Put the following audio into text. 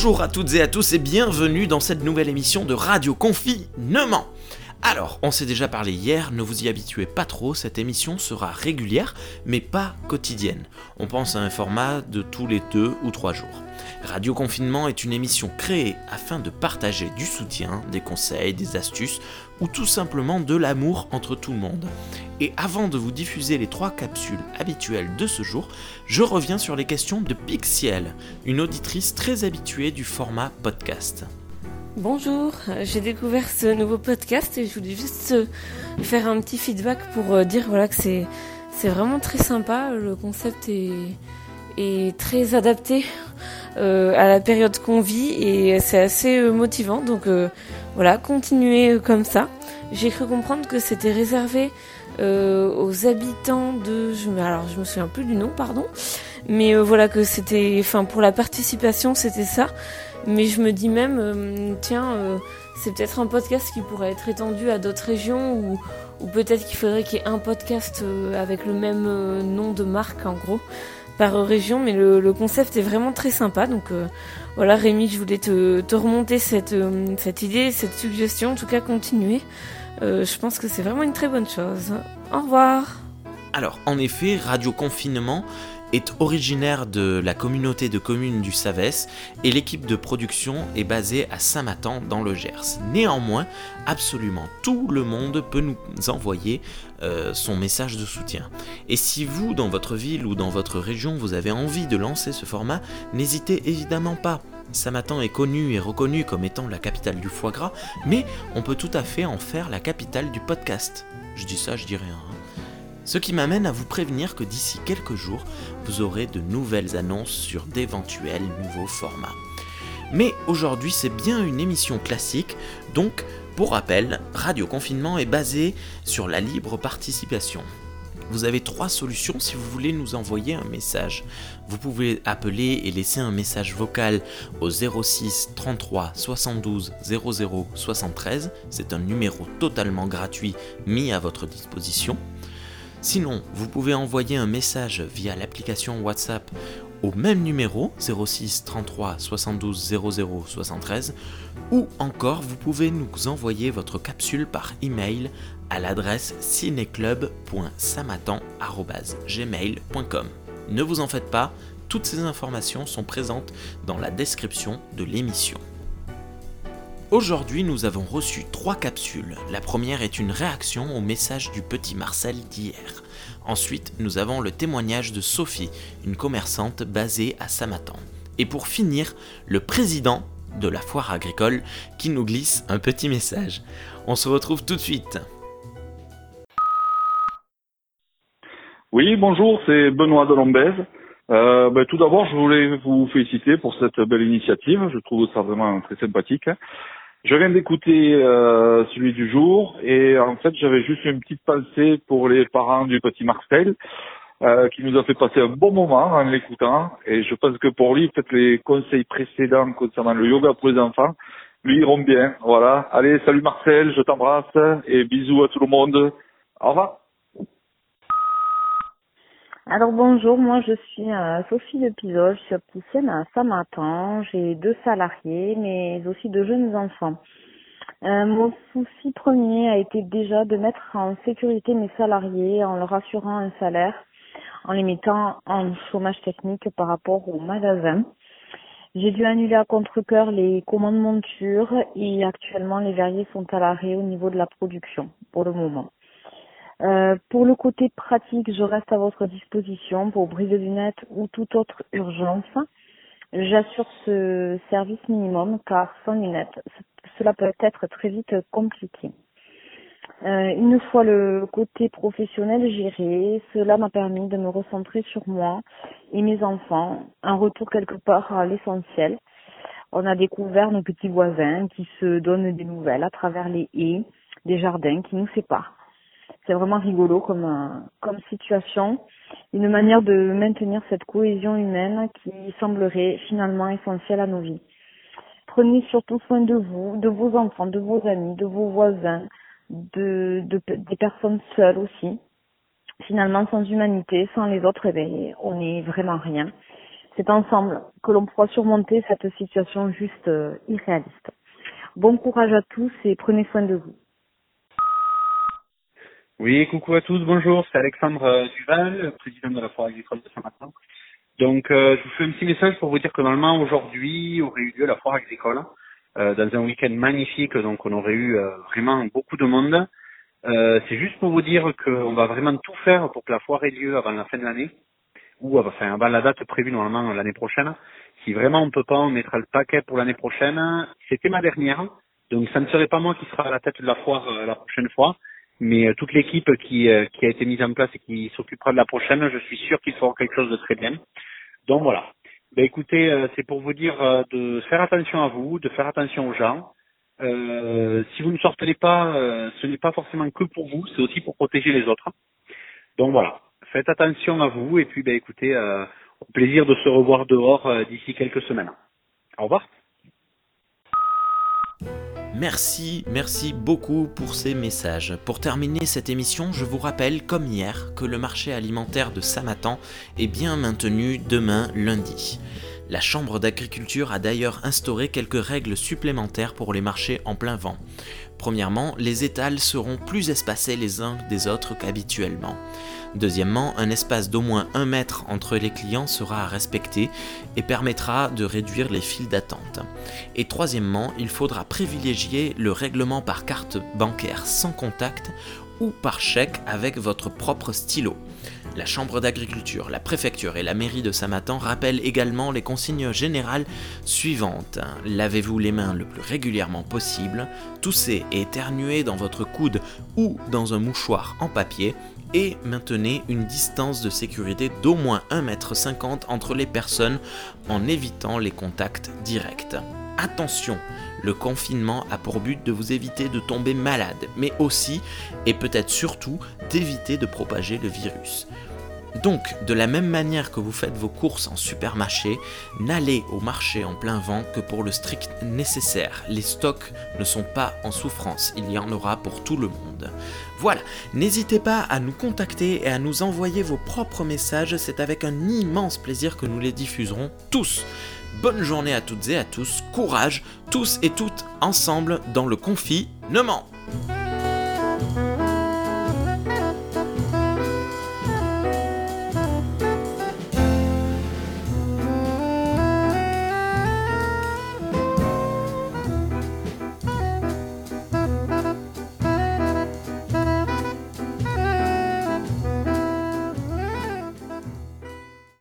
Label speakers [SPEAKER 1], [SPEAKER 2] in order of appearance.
[SPEAKER 1] Bonjour à toutes et à tous et bienvenue dans cette nouvelle émission de Radio Confinement. Alors, on s'est déjà parlé hier, ne vous y habituez pas trop, cette émission sera régulière, mais pas quotidienne. On pense à un format de tous les deux ou trois jours. Radio Confinement est une émission créée afin de partager du soutien, des conseils, des astuces ou tout simplement de l'amour entre tout le monde. Et avant de vous diffuser les trois capsules habituelles de ce jour, je reviens sur les questions de Pixiel, une auditrice très habituée du format podcast.
[SPEAKER 2] Bonjour, j'ai découvert ce nouveau podcast et je voulais juste euh, faire un petit feedback pour euh, dire voilà que c'est vraiment très sympa. Le concept est, très adapté euh, à la période qu'on vit et c'est assez motivant. Donc voilà, continuez comme ça. J'ai cru comprendre que c'était réservé aux habitants de, je alors je me souviens plus du nom, pardon, mais voilà que c'était, enfin pour la participation c'était ça. Mais je me dis même, euh, tiens, euh, c'est peut-être un podcast qui pourrait être étendu à d'autres régions ou, peut-être qu'il faudrait qu'il y ait un podcast euh, avec le même nom de marque en gros par région. Mais le, concept est vraiment très sympa. Donc voilà, Rémi, je voulais te, te remonter cette, cette idée, cette suggestion. En tout cas, continuer. je pense que c'est vraiment une très bonne chose. Au revoir.
[SPEAKER 1] Alors, en effet, Radio Confinement est originaire de la communauté de communes du Savès et l'équipe de production est basée à Saint-Matan dans le Gers. Néanmoins, absolument tout le monde peut nous envoyer euh, son message de soutien. Et si vous, dans votre ville ou dans votre région, vous avez envie de lancer ce format, n'hésitez évidemment pas. Saint-Matan est connu et reconnu comme étant la capitale du foie gras, mais on peut tout à fait en faire la capitale du podcast. Je dis ça, je dis rien. Ce qui m'amène à vous prévenir que d'ici quelques jours, vous aurez de nouvelles annonces sur d'éventuels nouveaux formats. Mais aujourd'hui, c'est bien une émission classique, donc pour rappel, Radio Confinement est basé sur la libre participation. Vous avez trois solutions si vous voulez nous envoyer un message. Vous pouvez appeler et laisser un message vocal au 06 33 72 00 73. C'est un numéro totalement gratuit mis à votre disposition. Sinon, vous pouvez envoyer un message via l'application WhatsApp au même numéro 06 33 72 00 73 ou encore vous pouvez nous envoyer votre capsule par email à l'adresse cinéclub.samatan.gmail.com. Ne vous en faites pas, toutes ces informations sont présentes dans la description de l'émission. Aujourd'hui, nous avons reçu trois capsules. La première est une réaction au message du petit Marcel d'hier. Ensuite, nous avons le témoignage de Sophie, une commerçante basée à Samatan. Et pour finir, le président de la foire agricole qui nous glisse un petit message. On se retrouve tout de suite.
[SPEAKER 3] Oui, bonjour, c'est Benoît de Lombez. Euh, ben, tout d'abord, je voulais vous féliciter pour cette belle initiative. Je trouve ça vraiment très sympathique. Je viens d'écouter euh, celui du jour et en fait j'avais juste une petite pensée pour les parents du petit Marcel euh, qui nous a fait passer un bon moment en l'écoutant et je pense que pour lui peut-être les conseils précédents concernant le yoga pour les enfants lui iront bien. Voilà. Allez, salut Marcel, je t'embrasse et bisous à tout le monde. Au revoir.
[SPEAKER 4] Alors bonjour, moi je suis euh, Sophie de Pizol, je suis opticienne à Saint-Martin, j'ai deux salariés mais aussi deux jeunes enfants. Euh, mon souci premier a été déjà de mettre en sécurité mes salariés en leur assurant un salaire, en les mettant en chômage technique par rapport au magasin. J'ai dû annuler à contre-cœur les commandes montures et actuellement les verriers sont à l'arrêt au niveau de la production pour le moment. Euh, pour le côté pratique, je reste à votre disposition pour brise de lunettes ou toute autre urgence. J'assure ce service minimum car sans lunettes, cela peut être très vite compliqué. Euh, une fois le côté professionnel géré, cela m'a permis de me recentrer sur moi et mes enfants, un retour quelque part à l'essentiel. On a découvert nos petits voisins qui se donnent des nouvelles à travers les haies, des jardins qui nous séparent. C'est vraiment rigolo comme, euh, comme situation, une manière de maintenir cette cohésion humaine qui semblerait finalement essentielle à nos vies. Prenez surtout soin de vous, de vos enfants, de vos amis, de vos voisins, de, de des personnes seules aussi. Finalement, sans humanité, sans les autres, eh bien, on n'est vraiment rien. c'est ensemble que l'on pourra surmonter cette situation juste euh, irréaliste. Bon courage à tous et prenez soin de vous.
[SPEAKER 5] Oui, coucou à tous, bonjour, c'est Alexandre euh, Duval, président de la Foire agricole de Saint-Martin. Donc, euh, je vous fais un petit message pour vous dire que normalement, aujourd'hui, aurait eu lieu la Foire agricole, euh, dans un week-end magnifique, donc on aurait eu vraiment beaucoup de monde. c'est juste pour vous dire qu'on va vraiment tout faire pour que la Foire ait lieu avant la fin de l'année, ou enfin avant la date prévue normalement l'année prochaine. Si vraiment on peut pas, on mettra le paquet pour l'année prochaine. C'était ma dernière, donc ça ne serait pas moi qui sera à la tête de la foire la prochaine fois mais euh, toute l'équipe qui, euh, qui a été mise en place et qui s'occupera de la prochaine, je suis sûr qu'ils feront quelque chose de très bien. Donc voilà. Ben écoutez, euh, c'est pour vous dire de faire attention à vous, de faire attention aux gens. si vous ne sortez pas, ce n'est pas forcément que pour vous, c'est aussi pour protéger les autres. Donc voilà, faites attention à vous et puis ben écoutez, au plaisir de se revoir dehors d'ici quelques semaines. Au revoir.
[SPEAKER 1] Merci, merci beaucoup pour ces messages. Pour terminer cette émission, je vous rappelle, comme hier, que le marché alimentaire de Samatan est bien maintenu demain lundi. La Chambre d'agriculture a d'ailleurs instauré quelques règles supplémentaires pour les marchés en plein vent. Premièrement, les étals seront plus espacés les uns des autres qu'habituellement. Deuxièmement, un espace d'au moins un mètre entre les clients sera à respecter et permettra de réduire les files d'attente. Et troisièmement, il faudra privilégier le règlement par carte bancaire sans contact ou par chèque avec votre propre stylo. La Chambre d'agriculture, la préfecture et la mairie de Samatan rappellent également les consignes générales suivantes. Lavez-vous les mains le plus régulièrement possible, toussez et éternuez dans votre coude ou dans un mouchoir en papier et maintenez une distance de sécurité d'au moins 1,50 m entre les personnes en évitant les contacts directs. Attention, le confinement a pour but de vous éviter de tomber malade, mais aussi, et peut-être surtout, d'éviter de propager le virus. Donc, de la même manière que vous faites vos courses en supermarché, n'allez au marché en plein vent que pour le strict nécessaire. Les stocks ne sont pas en souffrance, il y en aura pour tout le monde. Voilà, n'hésitez pas à nous contacter et à nous envoyer vos propres messages, c'est avec un immense plaisir que nous les diffuserons tous. Bonne journée à toutes et à tous, courage, tous et toutes ensemble dans le confinement.